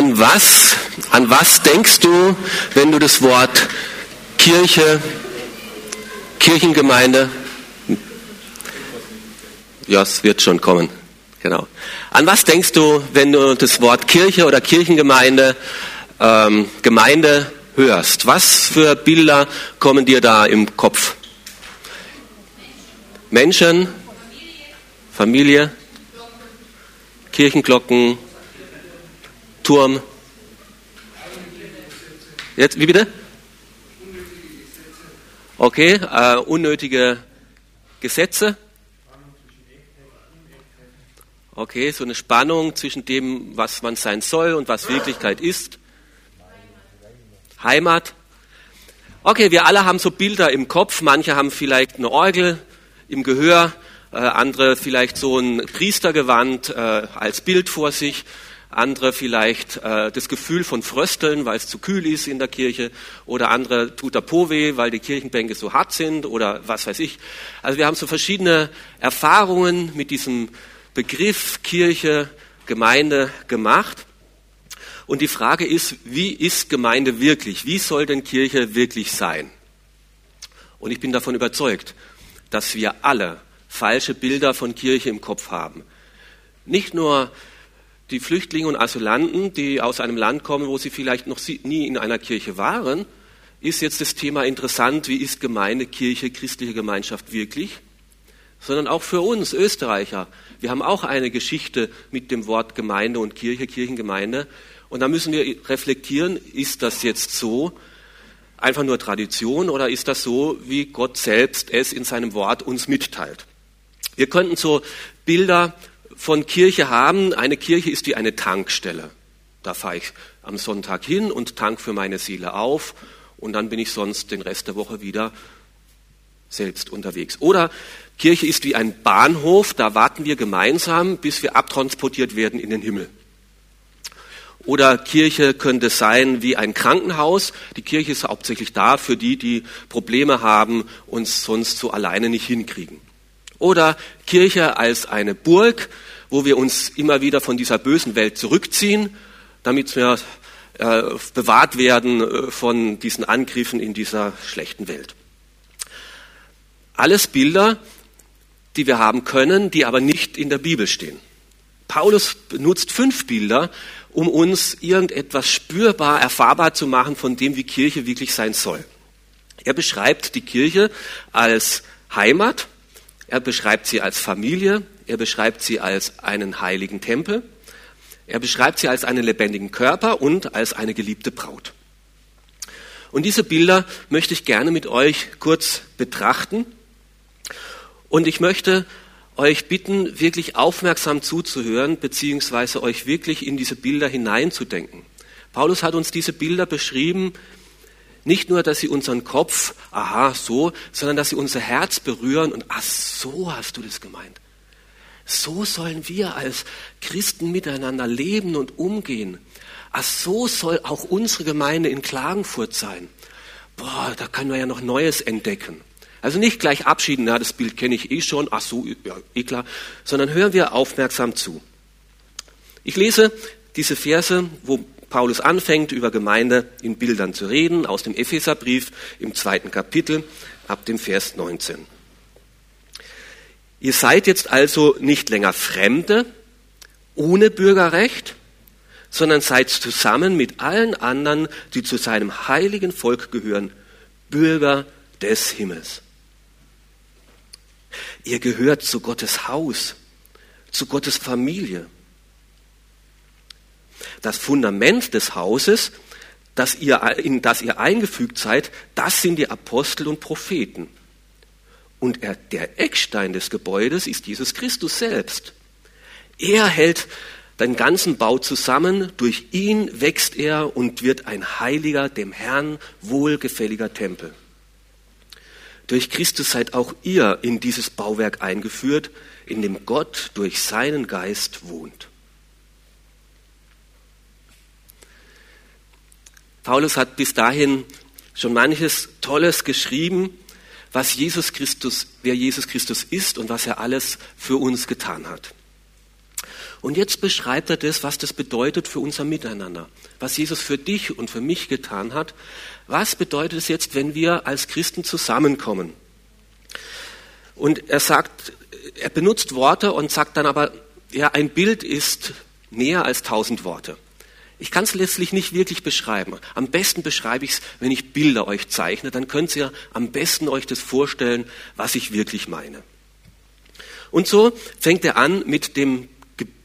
An was, an was denkst du, wenn du das Wort Kirche, Kirchengemeinde, ja, es wird schon kommen, genau. An was denkst du, wenn du das Wort Kirche oder Kirchengemeinde, ähm, Gemeinde hörst? Was für Bilder kommen dir da im Kopf? Menschen, Familie, Kirchenglocken, Turm. Jetzt, wie bitte? Okay, äh, unnötige Gesetze. Okay, so eine Spannung zwischen dem, was man sein soll und was Wirklichkeit ist. Heimat. Okay, wir alle haben so Bilder im Kopf. Manche haben vielleicht eine Orgel im Gehör, äh, andere vielleicht so ein Priestergewand äh, als Bild vor sich, andere vielleicht äh, das Gefühl von Frösteln, weil es zu kühl ist in der Kirche, oder andere tut der Po weh, weil die Kirchenbänke so hart sind, oder was weiß ich. Also wir haben so verschiedene Erfahrungen mit diesem Begriff Kirche, Gemeinde gemacht. Und die Frage ist, wie ist Gemeinde wirklich? Wie soll denn Kirche wirklich sein? Und ich bin davon überzeugt, dass wir alle falsche Bilder von Kirche im Kopf haben. Nicht nur die Flüchtlinge und Asylanten, die aus einem Land kommen, wo sie vielleicht noch nie in einer Kirche waren, ist jetzt das Thema interessant, wie ist Gemeinde, Kirche, christliche Gemeinschaft wirklich? Sondern auch für uns Österreicher. Wir haben auch eine Geschichte mit dem Wort Gemeinde und Kirche, Kirchengemeinde. Und da müssen wir reflektieren, ist das jetzt so, einfach nur Tradition oder ist das so, wie Gott selbst es in seinem Wort uns mitteilt? Wir könnten so Bilder von Kirche haben. Eine Kirche ist wie eine Tankstelle. Da fahre ich am Sonntag hin und tank für meine Seele auf und dann bin ich sonst den Rest der Woche wieder selbst unterwegs. Oder Kirche ist wie ein Bahnhof, da warten wir gemeinsam, bis wir abtransportiert werden in den Himmel. Oder Kirche könnte sein wie ein Krankenhaus. Die Kirche ist hauptsächlich da für die, die Probleme haben und sonst so alleine nicht hinkriegen. Oder Kirche als eine Burg, wo wir uns immer wieder von dieser bösen Welt zurückziehen, damit wir äh, bewahrt werden äh, von diesen Angriffen in dieser schlechten Welt. Alles Bilder, die wir haben können, die aber nicht in der Bibel stehen. Paulus benutzt fünf Bilder, um uns irgendetwas spürbar, erfahrbar zu machen von dem, wie Kirche wirklich sein soll. Er beschreibt die Kirche als Heimat, er beschreibt sie als Familie, er beschreibt sie als einen heiligen Tempel, er beschreibt sie als einen lebendigen Körper und als eine geliebte Braut. Und diese Bilder möchte ich gerne mit euch kurz betrachten. Und ich möchte euch bitten, wirklich aufmerksam zuzuhören, beziehungsweise euch wirklich in diese Bilder hineinzudenken. Paulus hat uns diese Bilder beschrieben, nicht nur, dass sie unseren Kopf, aha, so, sondern dass sie unser Herz berühren und, ach, so hast du das gemeint. So sollen wir als Christen miteinander leben und umgehen. Ach, so soll auch unsere Gemeinde in Klagenfurt sein. Boah, da können wir ja noch Neues entdecken. Also nicht gleich abschieden, na, das Bild kenne ich eh schon, ach so, ja, eh klar, sondern hören wir aufmerksam zu. Ich lese diese Verse, wo Paulus anfängt, über Gemeinde in Bildern zu reden, aus dem Epheserbrief im zweiten Kapitel ab dem Vers 19. Ihr seid jetzt also nicht länger Fremde, ohne Bürgerrecht, sondern seid zusammen mit allen anderen, die zu seinem heiligen Volk gehören, Bürger des Himmels. Ihr gehört zu Gottes Haus, zu Gottes Familie. Das Fundament des Hauses, das ihr, in das ihr eingefügt seid, das sind die Apostel und Propheten. Und er, der Eckstein des Gebäudes ist Jesus Christus selbst. Er hält den ganzen Bau zusammen, durch ihn wächst er und wird ein heiliger, dem Herrn wohlgefälliger Tempel. Durch Christus seid auch ihr in dieses Bauwerk eingeführt, in dem Gott durch seinen Geist wohnt. Paulus hat bis dahin schon manches Tolles geschrieben, was Jesus Christus, wer Jesus Christus ist und was er alles für uns getan hat. Und jetzt beschreibt er das, was das bedeutet für unser Miteinander, was Jesus für dich und für mich getan hat. Was bedeutet es jetzt, wenn wir als Christen zusammenkommen? Und er sagt, er benutzt Worte und sagt dann aber, ja, ein Bild ist mehr als tausend Worte. Ich kann es letztlich nicht wirklich beschreiben. Am besten beschreibe ich es, wenn ich Bilder euch zeichne. Dann könnt ihr am besten euch das vorstellen, was ich wirklich meine. Und so fängt er an mit dem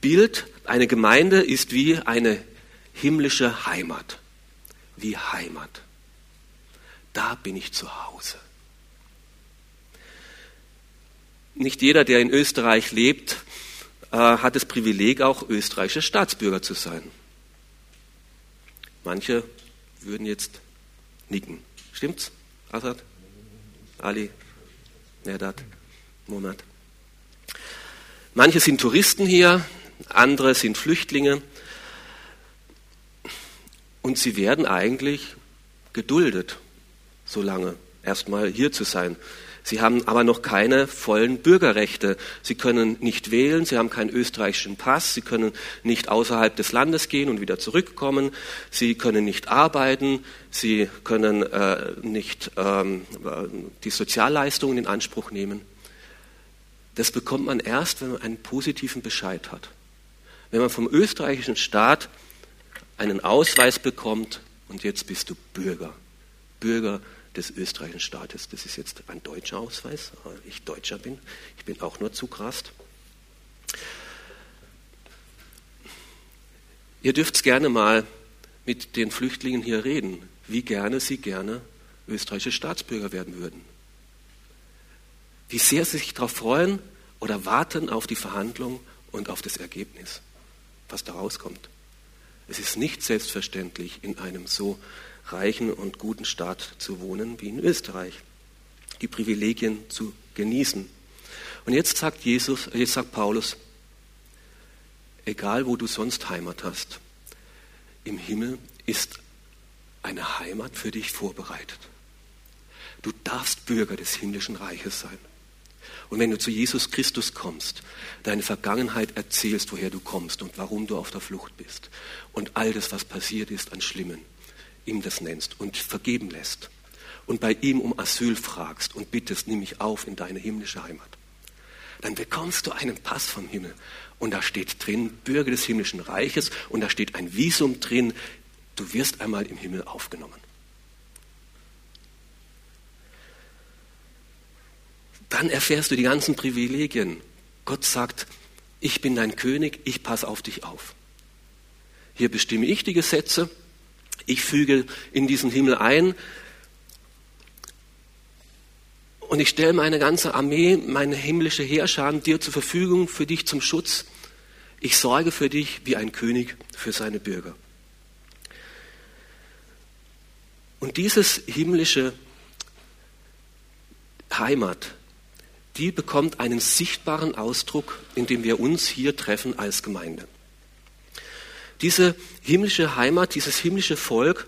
Bild, eine Gemeinde ist wie eine himmlische Heimat. Wie Heimat. Da bin ich zu Hause. Nicht jeder, der in Österreich lebt, äh, hat das Privileg, auch österreichischer Staatsbürger zu sein. Manche würden jetzt nicken. Stimmt's? Assad? Ali? Nerdat? Monat? Manche sind Touristen hier, andere sind Flüchtlinge. Und sie werden eigentlich geduldet, so lange erstmal hier zu sein. Sie haben aber noch keine vollen Bürgerrechte. Sie können nicht wählen, sie haben keinen österreichischen Pass, sie können nicht außerhalb des Landes gehen und wieder zurückkommen, sie können nicht arbeiten, sie können äh, nicht ähm, die Sozialleistungen in Anspruch nehmen. Das bekommt man erst, wenn man einen positiven Bescheid hat. Wenn man vom österreichischen Staat einen Ausweis bekommt und jetzt bist du Bürger. Bürger des österreichischen Staates. Das ist jetzt ein deutscher Ausweis, weil ich Deutscher bin. Ich bin auch nur Zugrast. Ihr dürft gerne mal mit den Flüchtlingen hier reden, wie gerne sie gerne österreichische Staatsbürger werden würden. Wie sehr sie sich darauf freuen oder warten auf die Verhandlung und auf das Ergebnis, was da rauskommt. Es ist nicht selbstverständlich, in einem so reichen und guten Staat zu wohnen wie in Österreich, die Privilegien zu genießen. Und jetzt sagt Jesus, jetzt sagt Paulus, egal wo du sonst Heimat hast, im Himmel ist eine Heimat für dich vorbereitet. Du darfst Bürger des himmlischen Reiches sein. Und wenn du zu Jesus Christus kommst, deine Vergangenheit erzählst, woher du kommst und warum du auf der Flucht bist und all das, was passiert ist an Schlimmen, ihm das nennst und vergeben lässt und bei ihm um Asyl fragst und bittest, nimm mich auf in deine himmlische Heimat, dann bekommst du einen Pass vom Himmel und da steht drin, Bürger des himmlischen Reiches und da steht ein Visum drin, du wirst einmal im Himmel aufgenommen. Dann erfährst du die ganzen Privilegien. Gott sagt, ich bin dein König, ich passe auf dich auf. Hier bestimme ich die Gesetze, ich füge in diesen Himmel ein und ich stelle meine ganze Armee, meine himmlische Heerschar dir zur Verfügung, für dich zum Schutz. Ich sorge für dich wie ein König für seine Bürger. Und dieses himmlische Heimat, die bekommt einen sichtbaren Ausdruck, indem wir uns hier treffen als Gemeinde. Diese himmlische Heimat, dieses himmlische Volk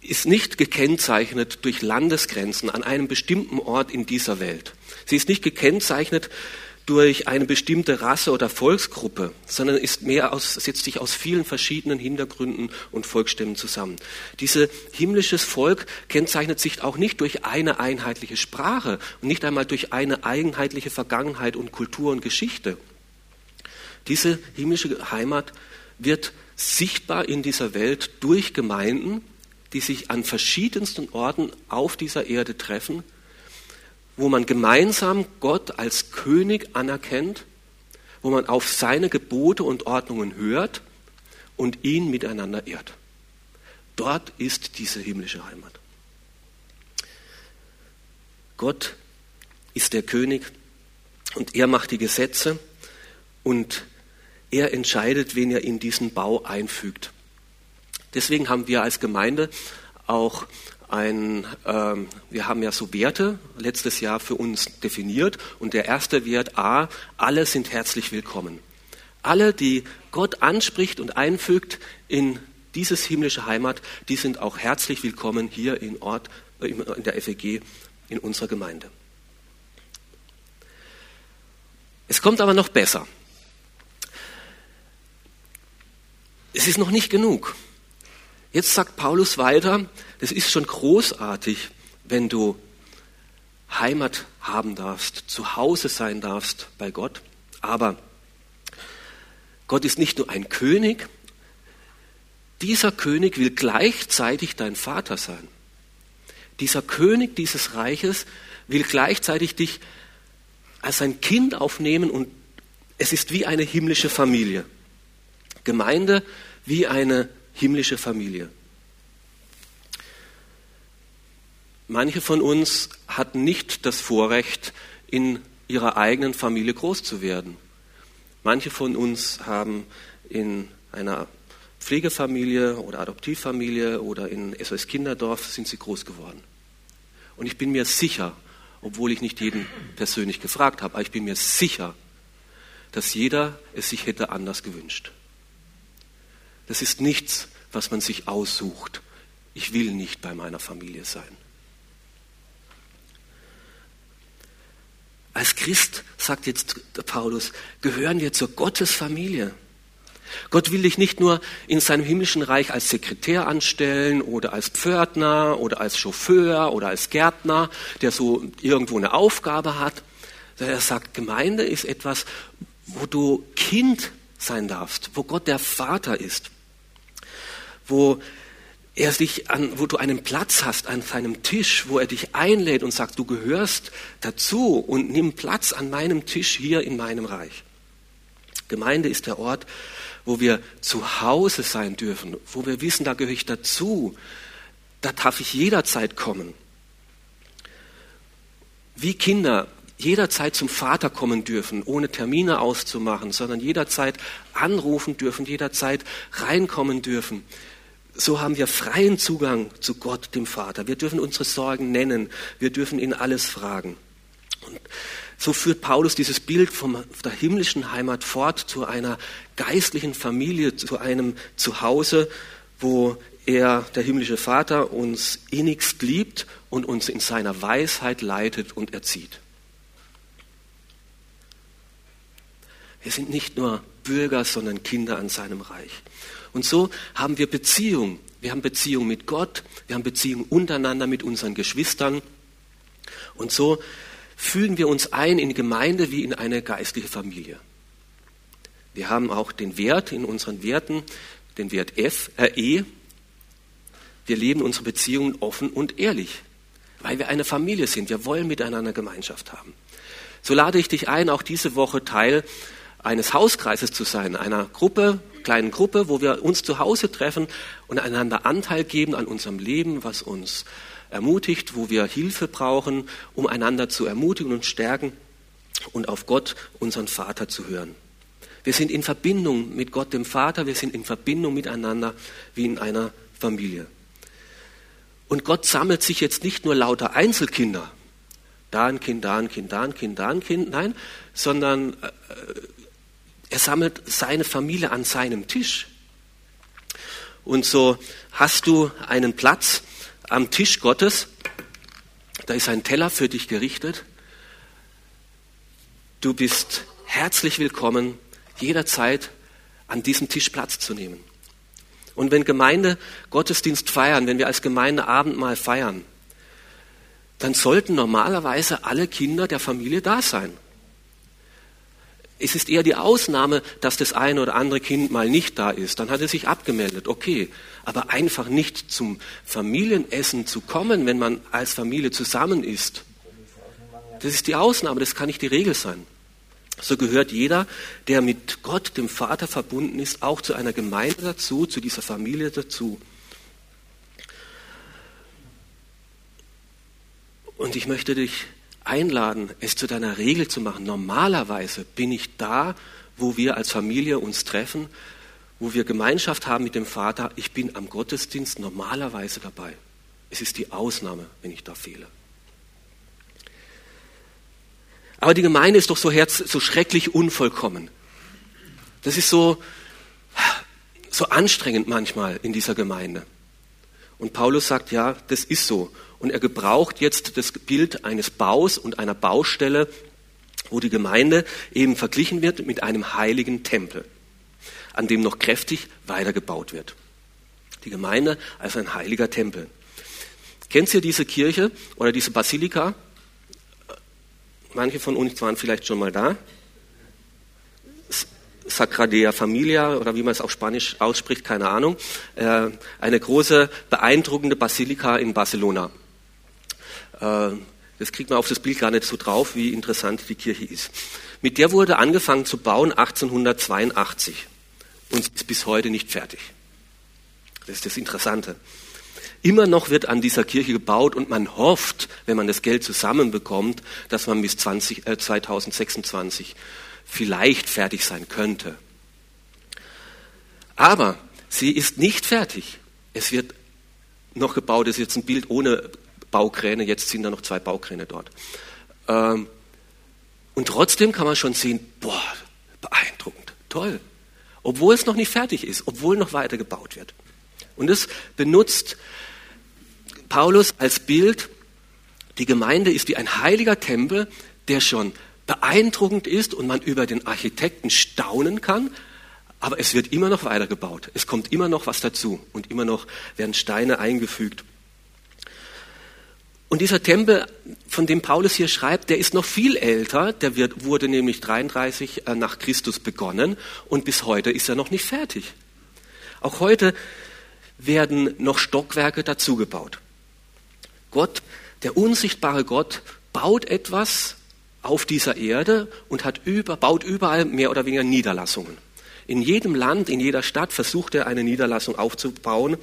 ist nicht gekennzeichnet durch Landesgrenzen an einem bestimmten Ort in dieser Welt. Sie ist nicht gekennzeichnet durch eine bestimmte Rasse oder Volksgruppe, sondern ist mehr aus, setzt sich aus vielen verschiedenen Hintergründen und Volksstämmen zusammen. Dieses himmlisches Volk kennzeichnet sich auch nicht durch eine einheitliche Sprache und nicht einmal durch eine einheitliche Vergangenheit und Kultur und Geschichte. Diese himmlische Heimat wird sichtbar in dieser Welt durch Gemeinden, die sich an verschiedensten Orten auf dieser Erde treffen, wo man gemeinsam Gott als König anerkennt, wo man auf seine Gebote und Ordnungen hört und ihn miteinander ehrt. Dort ist diese himmlische Heimat. Gott ist der König und er macht die Gesetze und er entscheidet, wen er in diesen Bau einfügt. Deswegen haben wir als Gemeinde auch ein, ähm, wir haben ja so Werte letztes Jahr für uns definiert und der erste Wert A, alle sind herzlich willkommen. Alle, die Gott anspricht und einfügt in dieses himmlische Heimat, die sind auch herzlich willkommen hier in Ort, äh, in der FEG, in unserer Gemeinde. Es kommt aber noch besser. es ist noch nicht genug. Jetzt sagt Paulus weiter, das ist schon großartig, wenn du Heimat haben darfst, zu Hause sein darfst bei Gott. Aber Gott ist nicht nur ein König, dieser König will gleichzeitig dein Vater sein. Dieser König dieses Reiches will gleichzeitig dich als ein Kind aufnehmen und es ist wie eine himmlische Familie. Gemeinde wie eine himmlische Familie. Manche von uns hatten nicht das Vorrecht, in ihrer eigenen Familie groß zu werden. Manche von uns haben in einer Pflegefamilie oder Adoptivfamilie oder in SOS Kinderdorf sind sie groß geworden. Und ich bin mir sicher, obwohl ich nicht jeden persönlich gefragt habe, aber ich bin mir sicher, dass jeder es sich hätte anders gewünscht. Das ist nichts, was man sich aussucht. Ich will nicht bei meiner Familie sein. Als Christ, sagt jetzt Paulus, gehören wir zur Gottesfamilie. Gott will dich nicht nur in seinem himmlischen Reich als Sekretär anstellen oder als Pförtner oder als Chauffeur oder als Gärtner, der so irgendwo eine Aufgabe hat. Er sagt, Gemeinde ist etwas, wo du Kind sein darfst, wo Gott der Vater ist, wo er sich an, wo du einen Platz hast an seinem Tisch, wo er dich einlädt und sagt, du gehörst dazu und nimm Platz an meinem Tisch hier in meinem Reich. Gemeinde ist der Ort, wo wir zu Hause sein dürfen, wo wir wissen, da gehöre ich dazu, da darf ich jederzeit kommen. Wie Kinder jederzeit zum Vater kommen dürfen, ohne Termine auszumachen, sondern jederzeit anrufen dürfen, jederzeit reinkommen dürfen so haben wir freien Zugang zu Gott, dem Vater. Wir dürfen unsere Sorgen nennen. Wir dürfen ihn alles fragen. Und so führt Paulus dieses Bild von der himmlischen Heimat fort zu einer geistlichen Familie, zu einem Zuhause, wo er, der himmlische Vater, uns innigst liebt und uns in seiner Weisheit leitet und erzieht. Wir sind nicht nur Bürger, sondern Kinder an seinem Reich. Und so haben wir Beziehung. Wir haben Beziehung mit Gott, wir haben Beziehung untereinander mit unseren Geschwistern. Und so fühlen wir uns ein in die Gemeinde wie in eine geistliche Familie. Wir haben auch den Wert in unseren Werten, den Wert F, äh, E. Wir leben unsere Beziehungen offen und ehrlich, weil wir eine Familie sind. Wir wollen miteinander Gemeinschaft haben. So lade ich dich ein, auch diese Woche Teil eines Hauskreises zu sein, einer Gruppe, kleinen Gruppe, wo wir uns zu Hause treffen und einander Anteil geben an unserem Leben, was uns ermutigt, wo wir Hilfe brauchen, um einander zu ermutigen und stärken und auf Gott, unseren Vater, zu hören. Wir sind in Verbindung mit Gott, dem Vater, wir sind in Verbindung miteinander wie in einer Familie. Und Gott sammelt sich jetzt nicht nur lauter Einzelkinder, da ein Kind, da ein Kind, da ein Kind, da ein Kind, nein, sondern äh, er sammelt seine Familie an seinem Tisch. Und so hast du einen Platz am Tisch Gottes. Da ist ein Teller für dich gerichtet. Du bist herzlich willkommen, jederzeit an diesem Tisch Platz zu nehmen. Und wenn Gemeinde Gottesdienst feiern, wenn wir als Gemeinde Abendmahl feiern, dann sollten normalerweise alle Kinder der Familie da sein. Es ist eher die Ausnahme, dass das eine oder andere Kind mal nicht da ist. Dann hat er sich abgemeldet, okay. Aber einfach nicht zum Familienessen zu kommen, wenn man als Familie zusammen ist, das ist die Ausnahme, das kann nicht die Regel sein. So gehört jeder, der mit Gott, dem Vater, verbunden ist, auch zu einer Gemeinde dazu, zu dieser Familie dazu. Und ich möchte dich einladen, es zu deiner Regel zu machen. Normalerweise bin ich da, wo wir als Familie uns treffen, wo wir Gemeinschaft haben mit dem Vater. Ich bin am Gottesdienst normalerweise dabei. Es ist die Ausnahme, wenn ich da fehle. Aber die Gemeinde ist doch so, herz, so schrecklich unvollkommen. Das ist so, so anstrengend manchmal in dieser Gemeinde. Und Paulus sagt, ja, das ist so. Und er gebraucht jetzt das Bild eines Baus und einer Baustelle, wo die Gemeinde eben verglichen wird mit einem heiligen Tempel. an dem noch kräftig weitergebaut wird. Die Gemeinde als ein heiliger Tempel. Kennt ihr diese Kirche oder diese Basilika? Manche von uns waren vielleicht schon mal da. Sacradea Familia oder wie man es auf Spanisch ausspricht, keine Ahnung. Äh, eine große, beeindruckende Basilika in Barcelona. Äh, das kriegt man auf das Bild gar nicht so drauf, wie interessant die Kirche ist. Mit der wurde angefangen zu bauen 1882 und ist bis heute nicht fertig. Das ist das Interessante. Immer noch wird an dieser Kirche gebaut und man hofft, wenn man das Geld zusammenbekommt, dass man bis 20, äh, 2026 vielleicht fertig sein könnte. Aber sie ist nicht fertig. Es wird noch gebaut, das ist jetzt ein Bild ohne Baukräne, jetzt sind da noch zwei Baukräne dort. Ähm, und trotzdem kann man schon sehen, boah, beeindruckend, toll. Obwohl es noch nicht fertig ist, obwohl noch weiter gebaut wird. Und das benutzt Paulus als Bild, die Gemeinde ist wie ein heiliger Tempel, der schon beeindruckend ist und man über den Architekten staunen kann, aber es wird immer noch weitergebaut. Es kommt immer noch was dazu und immer noch werden Steine eingefügt. Und dieser Tempel, von dem Paulus hier schreibt, der ist noch viel älter. Der wird, wurde nämlich 33 äh, nach Christus begonnen und bis heute ist er noch nicht fertig. Auch heute werden noch Stockwerke dazugebaut. Gott, der unsichtbare Gott, baut etwas auf dieser Erde und hat über, baut überall mehr oder weniger Niederlassungen. In jedem Land, in jeder Stadt versucht er eine Niederlassung aufzubauen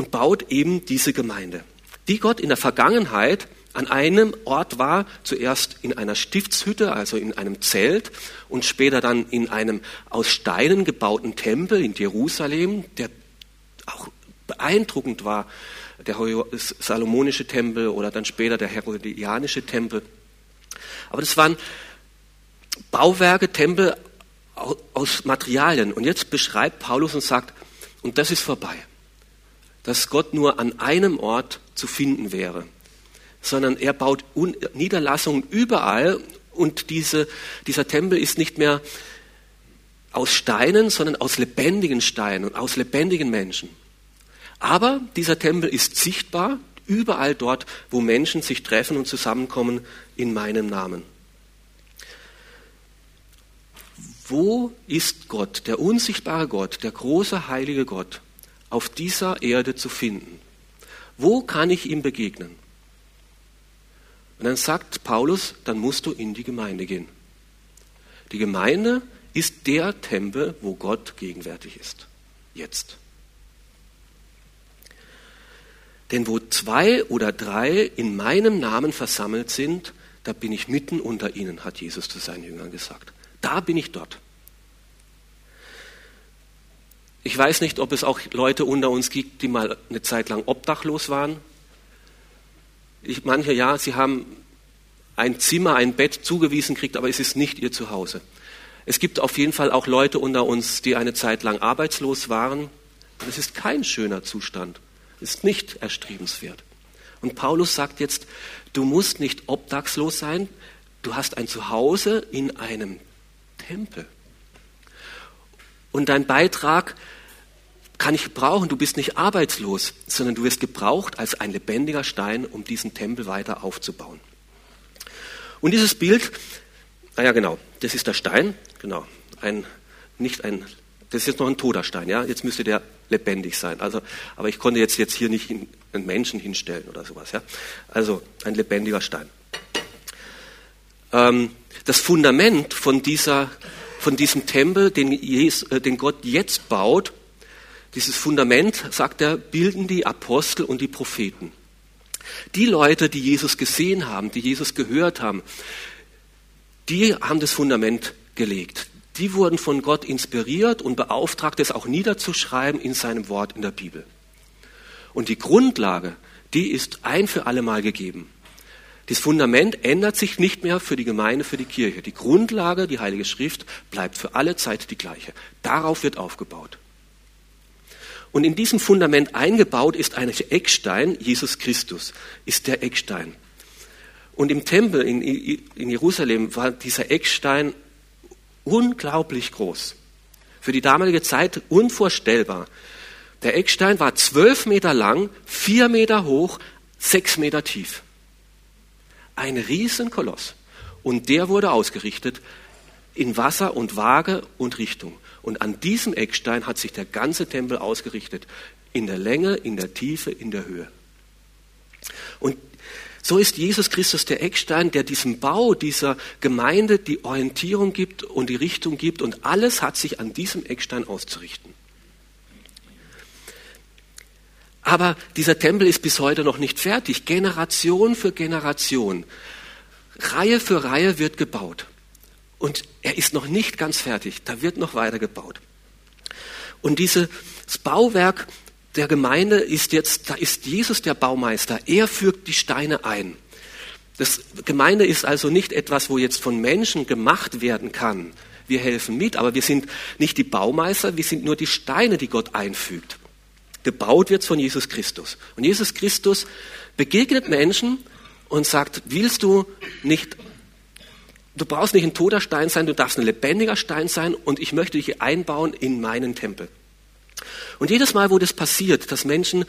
und baut eben diese Gemeinde, die Gott in der Vergangenheit an einem Ort war, zuerst in einer Stiftshütte, also in einem Zelt und später dann in einem aus Steinen gebauten Tempel in Jerusalem, der auch beeindruckend war, der salomonische Tempel oder dann später der herodianische Tempel. Aber das waren Bauwerke, Tempel aus Materialien. Und jetzt beschreibt Paulus und sagt, und das ist vorbei, dass Gott nur an einem Ort zu finden wäre, sondern er baut Niederlassungen überall und diese, dieser Tempel ist nicht mehr aus Steinen, sondern aus lebendigen Steinen und aus lebendigen Menschen. Aber dieser Tempel ist sichtbar überall dort, wo Menschen sich treffen und zusammenkommen in meinem Namen. Wo ist Gott, der unsichtbare Gott, der große heilige Gott, auf dieser Erde zu finden? Wo kann ich ihm begegnen? Und dann sagt Paulus, dann musst du in die Gemeinde gehen. Die Gemeinde ist der Tempel, wo Gott gegenwärtig ist. Jetzt. Denn wo zwei oder drei in meinem Namen versammelt sind, da bin ich mitten unter ihnen, hat Jesus zu seinen Jüngern gesagt. Da bin ich dort. Ich weiß nicht, ob es auch Leute unter uns gibt, die mal eine Zeit lang obdachlos waren. Ich, manche ja, sie haben ein Zimmer, ein Bett zugewiesen kriegt, aber es ist nicht ihr Zuhause. Es gibt auf jeden Fall auch Leute unter uns, die eine Zeit lang arbeitslos waren. Das ist kein schöner Zustand ist nicht erstrebenswert. Und Paulus sagt jetzt, du musst nicht obdachlos sein, du hast ein Zuhause in einem Tempel. Und dein Beitrag kann ich brauchen, du bist nicht arbeitslos, sondern du wirst gebraucht als ein lebendiger Stein, um diesen Tempel weiter aufzubauen. Und dieses Bild, naja genau, das ist der Stein, genau, ein, nicht ein das ist jetzt noch ein toter Stein, ja. Jetzt müsste der lebendig sein. Also, aber ich konnte jetzt, jetzt hier nicht einen Menschen hinstellen oder sowas, ja. Also, ein lebendiger Stein. Ähm, das Fundament von dieser, von diesem Tempel, den, Jesus, äh, den Gott jetzt baut, dieses Fundament, sagt er, bilden die Apostel und die Propheten. Die Leute, die Jesus gesehen haben, die Jesus gehört haben, die haben das Fundament gelegt die wurden von Gott inspiriert und beauftragt, es auch niederzuschreiben in seinem Wort in der Bibel. Und die Grundlage, die ist ein für alle Mal gegeben. Das Fundament ändert sich nicht mehr für die Gemeinde, für die Kirche. Die Grundlage, die Heilige Schrift, bleibt für alle Zeit die gleiche. Darauf wird aufgebaut. Und in diesem Fundament eingebaut ist ein Eckstein, Jesus Christus ist der Eckstein. Und im Tempel in, in Jerusalem war dieser Eckstein Unglaublich groß. Für die damalige Zeit unvorstellbar. Der Eckstein war zwölf Meter lang, vier Meter hoch, sechs Meter tief. Ein Riesenkoloss. Und der wurde ausgerichtet in Wasser und Waage und Richtung. Und an diesem Eckstein hat sich der ganze Tempel ausgerichtet. In der Länge, in der Tiefe, in der Höhe. Und so ist Jesus Christus der Eckstein, der diesem Bau dieser Gemeinde die Orientierung gibt und die Richtung gibt. Und alles hat sich an diesem Eckstein auszurichten. Aber dieser Tempel ist bis heute noch nicht fertig. Generation für Generation, Reihe für Reihe wird gebaut. Und er ist noch nicht ganz fertig. Da wird noch weiter gebaut. Und dieses Bauwerk der Gemeinde ist jetzt, da ist Jesus der Baumeister. Er fügt die Steine ein. Das Gemeinde ist also nicht etwas, wo jetzt von Menschen gemacht werden kann. Wir helfen mit, aber wir sind nicht die Baumeister, wir sind nur die Steine, die Gott einfügt. Gebaut wird von Jesus Christus. Und Jesus Christus begegnet Menschen und sagt, willst du nicht, du brauchst nicht ein toter Stein sein, du darfst ein lebendiger Stein sein und ich möchte dich einbauen in meinen Tempel. Und jedes Mal, wo das passiert, dass Menschen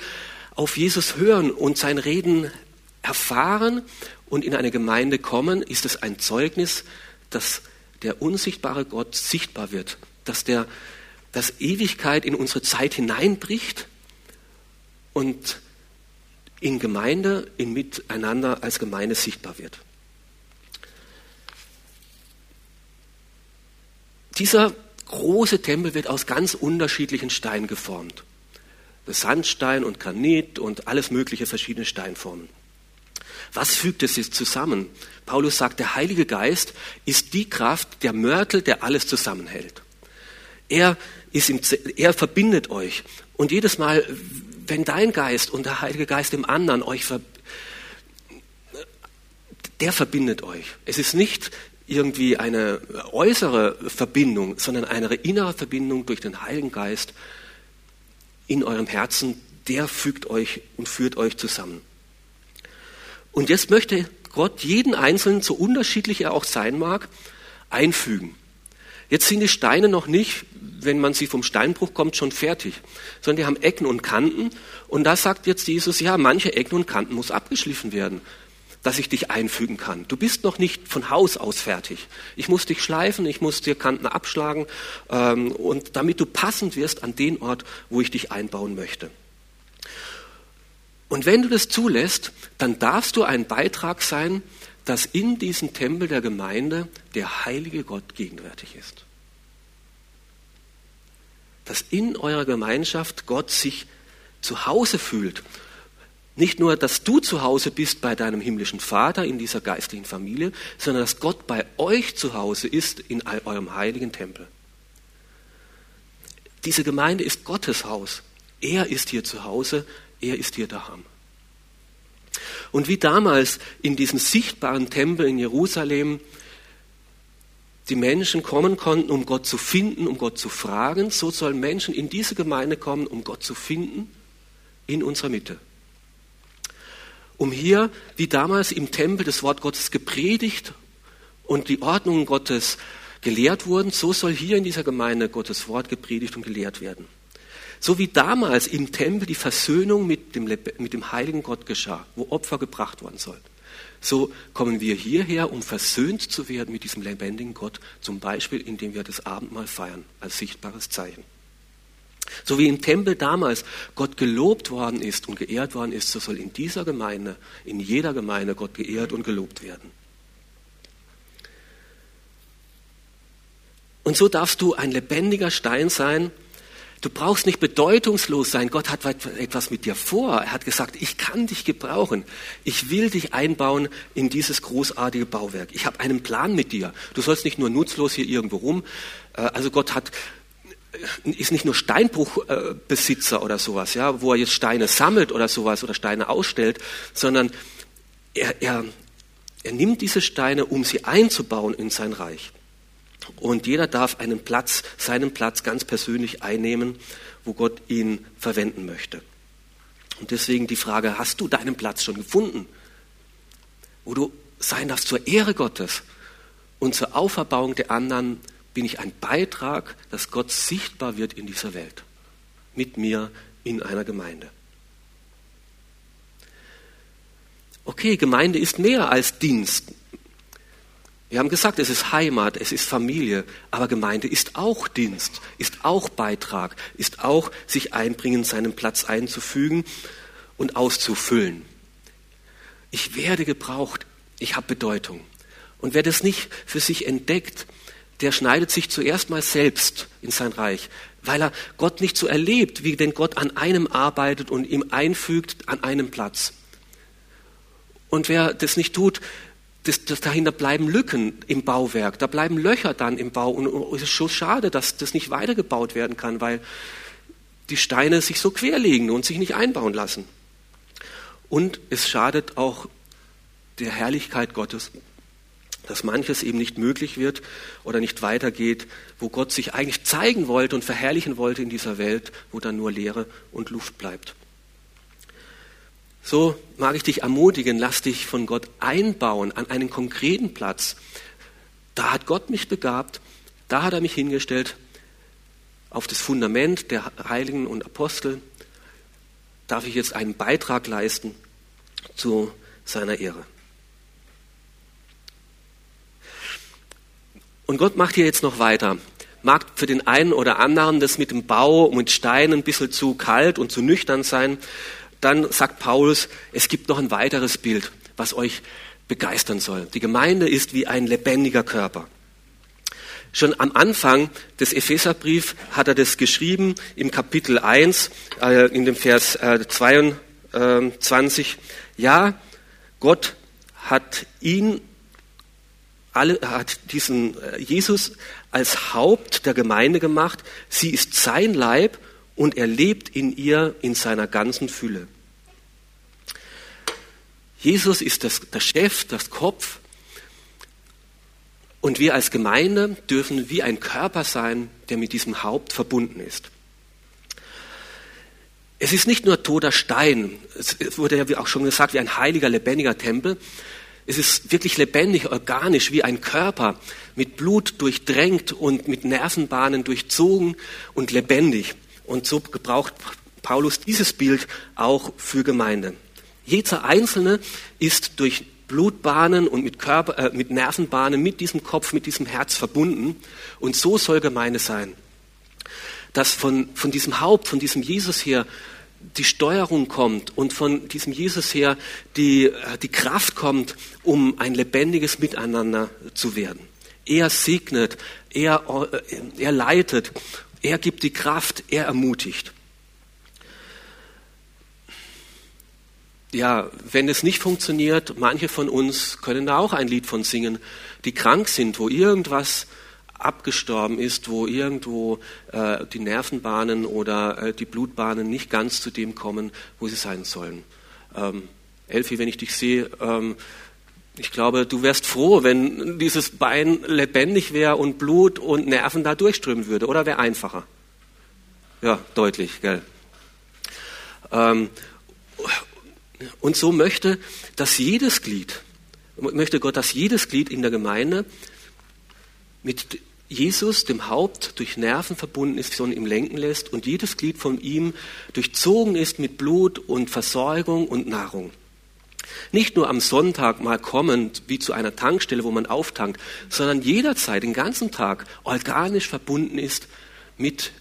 auf Jesus hören und sein Reden erfahren und in eine Gemeinde kommen, ist es ein Zeugnis, dass der unsichtbare Gott sichtbar wird, dass der, dass Ewigkeit in unsere Zeit hineinbricht und in Gemeinde, in Miteinander als Gemeinde sichtbar wird. Dieser große Tempel wird aus ganz unterschiedlichen Steinen geformt. Sandstein und Granit und alles mögliche verschiedene Steinformen. Was fügt es jetzt zusammen? Paulus sagt, der Heilige Geist ist die Kraft, der Mörtel, der alles zusammenhält. Er, ist im, er verbindet euch. Und jedes Mal, wenn dein Geist und der Heilige Geist im anderen euch ver der verbindet euch. Es ist nicht irgendwie eine äußere Verbindung, sondern eine innere Verbindung durch den Heiligen Geist in eurem Herzen, der fügt euch und führt euch zusammen. Und jetzt möchte Gott jeden Einzelnen, so unterschiedlich er auch sein mag, einfügen. Jetzt sind die Steine noch nicht, wenn man sie vom Steinbruch kommt, schon fertig, sondern die haben Ecken und Kanten. Und da sagt jetzt Jesus, ja, manche Ecken und Kanten muss abgeschliffen werden dass ich dich einfügen kann. Du bist noch nicht von Haus aus fertig. Ich muss dich schleifen, ich muss dir Kanten abschlagen ähm, und damit du passend wirst an den Ort, wo ich dich einbauen möchte. Und wenn du das zulässt, dann darfst du ein Beitrag sein, dass in diesem Tempel der Gemeinde der heilige Gott gegenwärtig ist. Dass in eurer Gemeinschaft Gott sich zu Hause fühlt nicht nur, dass du zu Hause bist bei deinem himmlischen Vater in dieser geistlichen Familie, sondern dass Gott bei euch zu Hause ist in eurem heiligen Tempel. Diese Gemeinde ist Gottes Haus. Er ist hier zu Hause, er ist hier daheim. Und wie damals in diesem sichtbaren Tempel in Jerusalem die Menschen kommen konnten, um Gott zu finden, um Gott zu fragen, so sollen Menschen in diese Gemeinde kommen, um Gott zu finden in unserer Mitte um hier, wie damals im Tempel, das Wort Gottes gepredigt und die Ordnungen Gottes gelehrt wurden, so soll hier in dieser Gemeinde Gottes Wort gepredigt und gelehrt werden. So wie damals im Tempel die Versöhnung mit dem, mit dem heiligen Gott geschah, wo Opfer gebracht worden sollten. So kommen wir hierher, um versöhnt zu werden mit diesem lebendigen Gott, zum Beispiel indem wir das Abendmahl feiern, als sichtbares Zeichen. So wie im Tempel damals Gott gelobt worden ist und geehrt worden ist, so soll in dieser Gemeinde, in jeder Gemeinde Gott geehrt und gelobt werden. Und so darfst du ein lebendiger Stein sein. Du brauchst nicht bedeutungslos sein. Gott hat etwas mit dir vor. Er hat gesagt, ich kann dich gebrauchen. Ich will dich einbauen in dieses großartige Bauwerk. Ich habe einen Plan mit dir. Du sollst nicht nur nutzlos hier irgendwo rum. Äh, also Gott hat ist nicht nur Steinbruchbesitzer oder sowas, ja, wo er jetzt Steine sammelt oder sowas oder Steine ausstellt, sondern er, er, er nimmt diese Steine, um sie einzubauen in sein Reich. Und jeder darf einen Platz, seinen Platz ganz persönlich einnehmen, wo Gott ihn verwenden möchte. Und deswegen die Frage, hast du deinen Platz schon gefunden, wo du sein darfst zur Ehre Gottes und zur Auferbauung der anderen bin ich ein Beitrag, dass Gott sichtbar wird in dieser Welt. Mit mir in einer Gemeinde. Okay, Gemeinde ist mehr als Dienst. Wir haben gesagt, es ist Heimat, es ist Familie, aber Gemeinde ist auch Dienst, ist auch Beitrag, ist auch sich einbringen, seinen Platz einzufügen und auszufüllen. Ich werde gebraucht, ich habe Bedeutung. Und wer das nicht für sich entdeckt, der schneidet sich zuerst mal selbst in sein Reich, weil er Gott nicht so erlebt, wie wenn Gott an einem arbeitet und ihm einfügt an einem Platz. Und wer das nicht tut, das, das dahinter bleiben Lücken im Bauwerk, da bleiben Löcher dann im Bau. Und es ist schon schade, dass das nicht weitergebaut werden kann, weil die Steine sich so querlegen und sich nicht einbauen lassen. Und es schadet auch der Herrlichkeit Gottes, dass manches eben nicht möglich wird oder nicht weitergeht, wo Gott sich eigentlich zeigen wollte und verherrlichen wollte in dieser Welt, wo dann nur Leere und Luft bleibt. So mag ich dich ermutigen, lass dich von Gott einbauen an einen konkreten Platz. Da hat Gott mich begabt, da hat er mich hingestellt, auf das Fundament der Heiligen und Apostel darf ich jetzt einen Beitrag leisten zu seiner Ehre. Und Gott macht hier jetzt noch weiter. Mag für den einen oder anderen das mit dem Bau mit Steinen ein bisschen zu kalt und zu nüchtern sein dann sagt Paulus, es gibt noch ein weiteres Bild, was euch begeistern soll. Die Gemeinde ist wie ein lebendiger Körper. Schon am Anfang des Epheserbriefs hat er das geschrieben, im Kapitel 1, äh, in dem Vers äh, 22. Ja, Gott hat ihn, alle, hat diesen äh, Jesus als Haupt der Gemeinde gemacht. Sie ist sein Leib und er lebt in ihr in seiner ganzen Fülle. Jesus ist das, der Chef, das Kopf. Und wir als Gemeinde dürfen wie ein Körper sein, der mit diesem Haupt verbunden ist. Es ist nicht nur toter Stein, es wurde ja auch schon gesagt, wie ein heiliger, lebendiger Tempel. Es ist wirklich lebendig, organisch, wie ein Körper, mit Blut durchdrängt und mit Nervenbahnen durchzogen und lebendig. Und so gebraucht Paulus dieses Bild auch für Gemeinde. Jeder Einzelne ist durch Blutbahnen und mit, Körper, äh, mit Nervenbahnen, mit diesem Kopf, mit diesem Herz verbunden. Und so soll Gemeinde sein. Dass von, von diesem Haupt, von diesem Jesus her die Steuerung kommt und von diesem Jesus her die, äh, die Kraft kommt, um ein lebendiges Miteinander zu werden. Er segnet, er, äh, er leitet er gibt die Kraft, er ermutigt. Ja, wenn es nicht funktioniert, manche von uns können da auch ein Lied von singen, die krank sind, wo irgendwas abgestorben ist, wo irgendwo äh, die Nervenbahnen oder äh, die Blutbahnen nicht ganz zu dem kommen, wo sie sein sollen. Ähm, Elfi, wenn ich dich sehe, ähm, ich glaube, du wärst froh, wenn dieses Bein lebendig wäre und Blut und Nerven da durchströmen würde, oder wäre einfacher? Ja, deutlich, gell? Ähm, und so möchte, dass jedes Glied, möchte Gott, dass jedes Glied in der Gemeinde mit Jesus, dem Haupt, durch Nerven verbunden ist, sondern ihm lenken lässt und jedes Glied von ihm durchzogen ist mit Blut und Versorgung und Nahrung. Nicht nur am Sonntag mal kommend, wie zu einer Tankstelle, wo man auftankt, sondern jederzeit, den ganzen Tag, organisch verbunden ist mit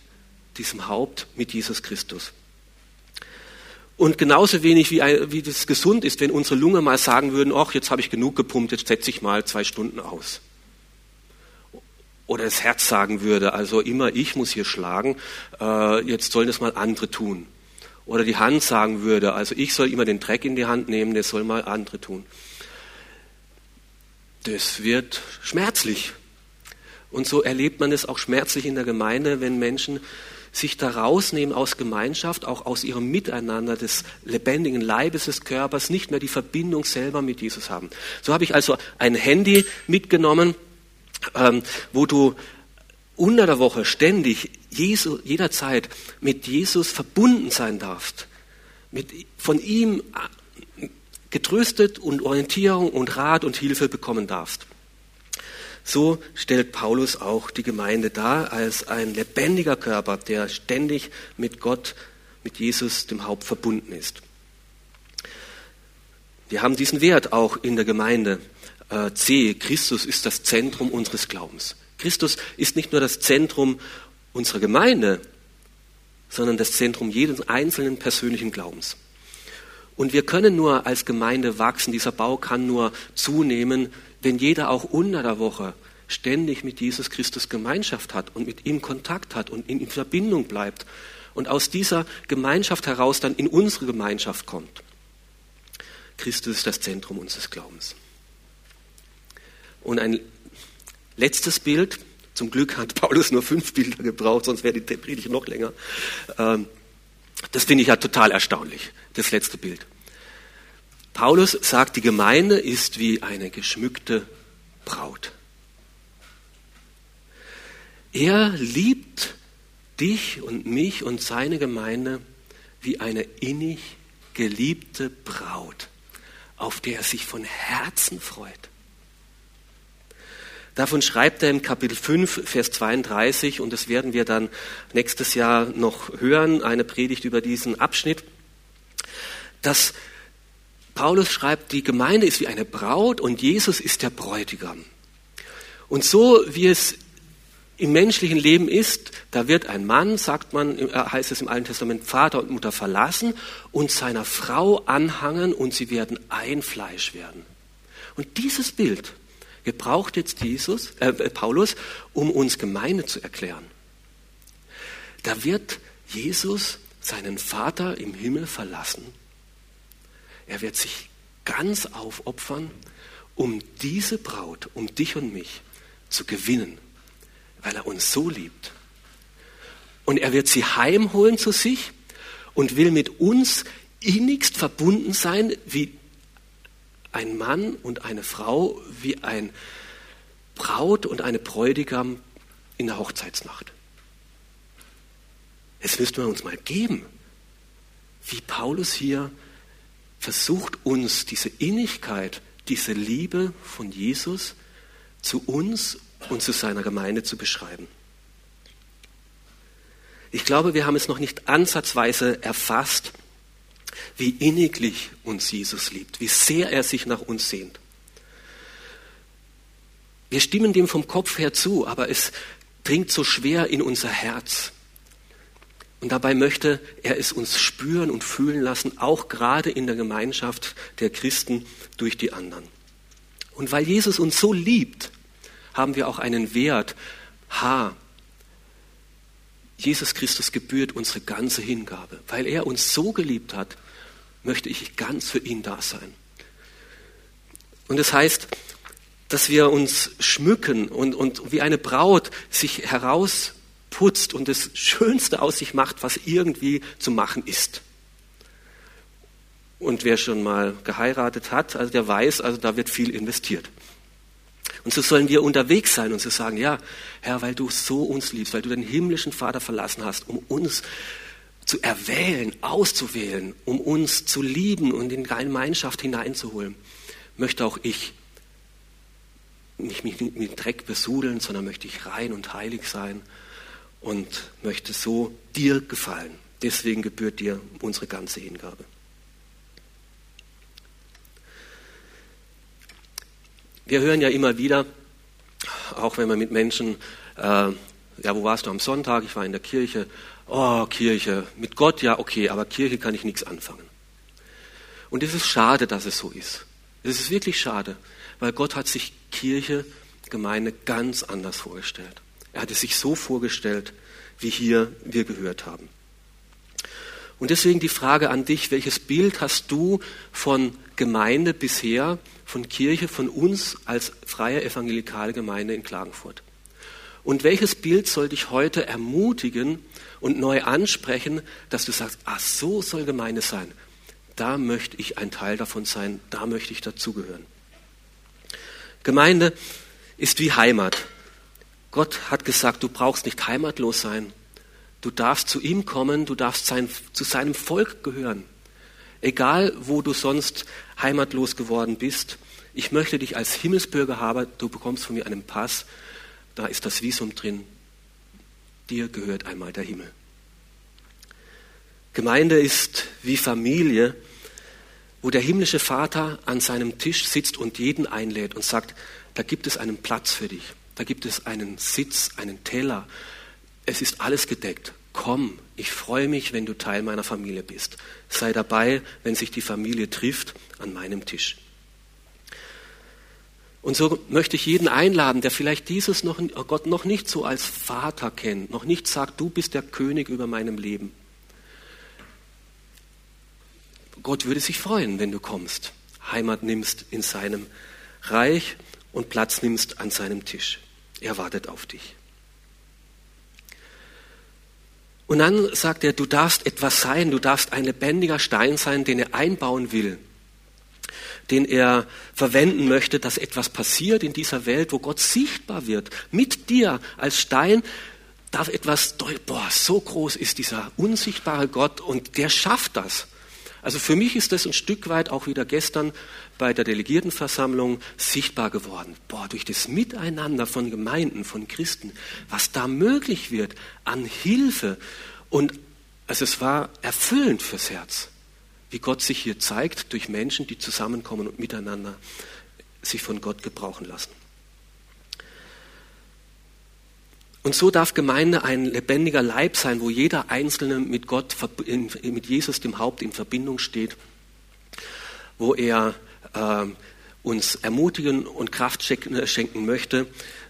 diesem Haupt, mit Jesus Christus. Und genauso wenig wie, wie das gesund ist, wenn unsere Lunge mal sagen würden, ach, jetzt habe ich genug gepumpt, jetzt setze ich mal zwei Stunden aus. Oder das Herz sagen würde, also immer ich muss hier schlagen, äh, jetzt sollen das mal andere tun. Oder die Hand sagen würde, also ich soll immer den Dreck in die Hand nehmen, das soll mal andere tun. Das wird schmerzlich. Und so erlebt man es auch schmerzlich in der Gemeinde, wenn Menschen sich da rausnehmen aus Gemeinschaft, auch aus ihrem Miteinander des lebendigen Leibes des Körpers, nicht mehr die Verbindung selber mit Jesus haben. So habe ich also ein Handy mitgenommen, ähm, wo du unter der Woche ständig, Jesu, jederzeit mit Jesus verbunden sein darfst, mit, von ihm getröstet und Orientierung und Rat und Hilfe bekommen darfst. So stellt Paulus auch die Gemeinde dar als ein lebendiger Körper, der ständig mit Gott, mit Jesus, dem Haupt, verbunden ist. Wir haben diesen Wert auch in der Gemeinde. Äh, C, Christus ist das Zentrum unseres Glaubens. Christus ist nicht nur das Zentrum unserer Gemeinde, sondern das Zentrum jedes einzelnen persönlichen Glaubens. Und wir können nur als Gemeinde wachsen, dieser Bau kann nur zunehmen, wenn jeder auch unter der Woche ständig mit Jesus Christus Gemeinschaft hat und mit ihm Kontakt hat und in Verbindung bleibt und aus dieser Gemeinschaft heraus dann in unsere Gemeinschaft kommt. Christus ist das Zentrum unseres Glaubens. Und ein letztes Bild, zum Glück hat Paulus nur fünf Bilder gebraucht, sonst wäre die Predigt noch länger. Ähm, das finde ich ja total erstaunlich, das letzte Bild. Paulus sagt, die Gemeinde ist wie eine geschmückte Braut. Er liebt dich und mich und seine Gemeinde wie eine innig geliebte Braut, auf der er sich von Herzen freut. Davon schreibt er im Kapitel 5, Vers 32, und das werden wir dann nächstes Jahr noch hören, eine Predigt über diesen Abschnitt, dass Paulus schreibt, die Gemeinde ist wie eine Braut und Jesus ist der Bräutigam. Und so wie es im menschlichen Leben ist, da wird ein Mann, sagt man, äh, heißt es im Alten Testament, Vater und Mutter verlassen und seiner Frau anhangen und sie werden ein Fleisch werden. Und dieses Bild gebraucht jetzt Jesus, äh, Paulus, um uns Gemeinde zu erklären. Da wird Jesus seinen Vater im Himmel verlassen. Er wird sich ganz aufopfern, um diese Braut, um dich und mich zu gewinnen weil er uns so liebt. Und er wird sie heimholen zu sich und will mit uns innigst verbunden sein, wie ein Mann und eine Frau, wie ein Braut und eine Bräutigam in der Hochzeitsnacht. Es müssten wir uns mal geben, wie Paulus hier versucht, uns diese Innigkeit, diese Liebe von Jesus zu uns und zu seiner Gemeinde zu beschreiben. Ich glaube, wir haben es noch nicht ansatzweise erfasst, wie inniglich uns Jesus liebt, wie sehr er sich nach uns sehnt. Wir stimmen dem vom Kopf her zu, aber es dringt so schwer in unser Herz. Und dabei möchte er es uns spüren und fühlen lassen, auch gerade in der Gemeinschaft der Christen durch die anderen. Und weil Jesus uns so liebt, haben wir auch einen Wert. Ha, Jesus Christus gebührt unsere ganze Hingabe. Weil er uns so geliebt hat, möchte ich ganz für ihn da sein. Und das heißt, dass wir uns schmücken und, und wie eine Braut sich herausputzt und das Schönste aus sich macht, was irgendwie zu machen ist. Und wer schon mal geheiratet hat, also der weiß, also da wird viel investiert. Und so sollen wir unterwegs sein und zu so sagen, ja, Herr, weil du so uns liebst, weil du den himmlischen Vater verlassen hast, um uns zu erwählen, auszuwählen, um uns zu lieben und in deine Gemeinschaft hineinzuholen, möchte auch ich nicht mich mit Dreck besudeln, sondern möchte ich rein und heilig sein und möchte so dir gefallen. Deswegen gebührt dir unsere ganze Hingabe. Wir hören ja immer wieder, auch wenn wir mit Menschen, äh, ja, wo warst du am Sonntag? Ich war in der Kirche. Oh, Kirche, mit Gott ja, okay, aber Kirche kann ich nichts anfangen. Und es ist schade, dass es so ist. Es ist wirklich schade, weil Gott hat sich Kirche, Gemeinde ganz anders vorgestellt. Er hat es sich so vorgestellt, wie hier wir gehört haben. Und deswegen die Frage an dich, welches Bild hast du von Gemeinde bisher, von Kirche, von uns als freie evangelikale Gemeinde in Klagenfurt. Und welches Bild soll dich heute ermutigen und neu ansprechen, dass du sagst, ach so soll Gemeinde sein. Da möchte ich ein Teil davon sein, da möchte ich dazugehören. Gemeinde ist wie Heimat. Gott hat gesagt, du brauchst nicht heimatlos sein. Du darfst zu ihm kommen, du darfst sein, zu seinem Volk gehören. Egal, wo du sonst heimatlos geworden bist, ich möchte dich als Himmelsbürger haben, du bekommst von mir einen Pass, da ist das Visum drin, dir gehört einmal der Himmel. Gemeinde ist wie Familie, wo der himmlische Vater an seinem Tisch sitzt und jeden einlädt und sagt, da gibt es einen Platz für dich, da gibt es einen Sitz, einen Teller, es ist alles gedeckt. Komm, ich freue mich, wenn du Teil meiner Familie bist. Sei dabei, wenn sich die Familie trifft an meinem Tisch. Und so möchte ich jeden einladen, der vielleicht dieses noch, Gott noch nicht so als Vater kennt, noch nicht sagt, du bist der König über meinem Leben. Gott würde sich freuen, wenn du kommst, Heimat nimmst in seinem Reich und Platz nimmst an seinem Tisch. Er wartet auf dich. Und dann sagt er, du darfst etwas sein, du darfst ein lebendiger Stein sein, den er einbauen will den er verwenden möchte, dass etwas passiert in dieser Welt, wo Gott sichtbar wird. Mit dir als Stein darf etwas, boah, so groß ist dieser unsichtbare Gott und der schafft das. Also für mich ist das ein Stück weit auch wieder gestern bei der Delegiertenversammlung sichtbar geworden. Boah, durch das Miteinander von Gemeinden, von Christen, was da möglich wird an Hilfe und also es war erfüllend fürs Herz wie Gott sich hier zeigt durch Menschen, die zusammenkommen und miteinander sich von Gott gebrauchen lassen. Und so darf Gemeinde ein lebendiger Leib sein, wo jeder Einzelne mit Gott, mit Jesus, dem Haupt, in Verbindung steht, wo er äh, uns ermutigen und Kraft schenken möchte,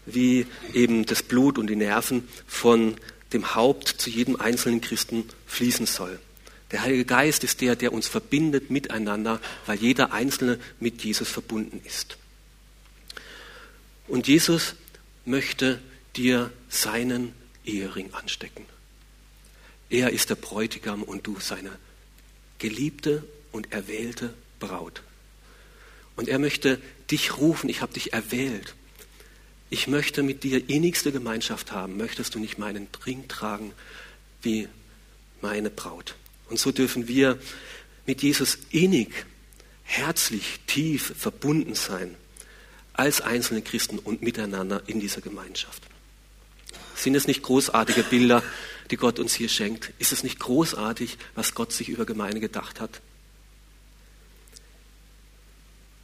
wie eben das Blut und die Nerven von dem Haupt zu jedem einzelnen Christen fließen soll. Der Heilige Geist ist der, der uns verbindet miteinander, weil jeder Einzelne mit Jesus verbunden ist. Und Jesus möchte dir seinen Ehering anstecken. Er ist der Bräutigam und du seine geliebte und erwählte Braut. Und er möchte dich rufen, ich habe dich erwählt. Ich möchte mit dir innigste Gemeinschaft haben. Möchtest du nicht meinen Ring tragen wie meine Braut? Und so dürfen wir mit Jesus innig, herzlich, tief verbunden sein als einzelne Christen und miteinander in dieser Gemeinschaft. Sind es nicht großartige Bilder, die Gott uns hier schenkt? Ist es nicht großartig, was Gott sich über Gemeinde gedacht hat?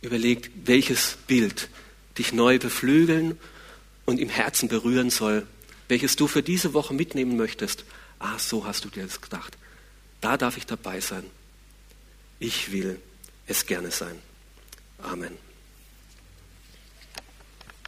Überlegt, welches Bild dich neu beflügeln und im Herzen berühren soll, welches du für diese Woche mitnehmen möchtest. Ah, so hast du dir das gedacht. Da darf ich dabei sein. Ich will es gerne sein. Amen.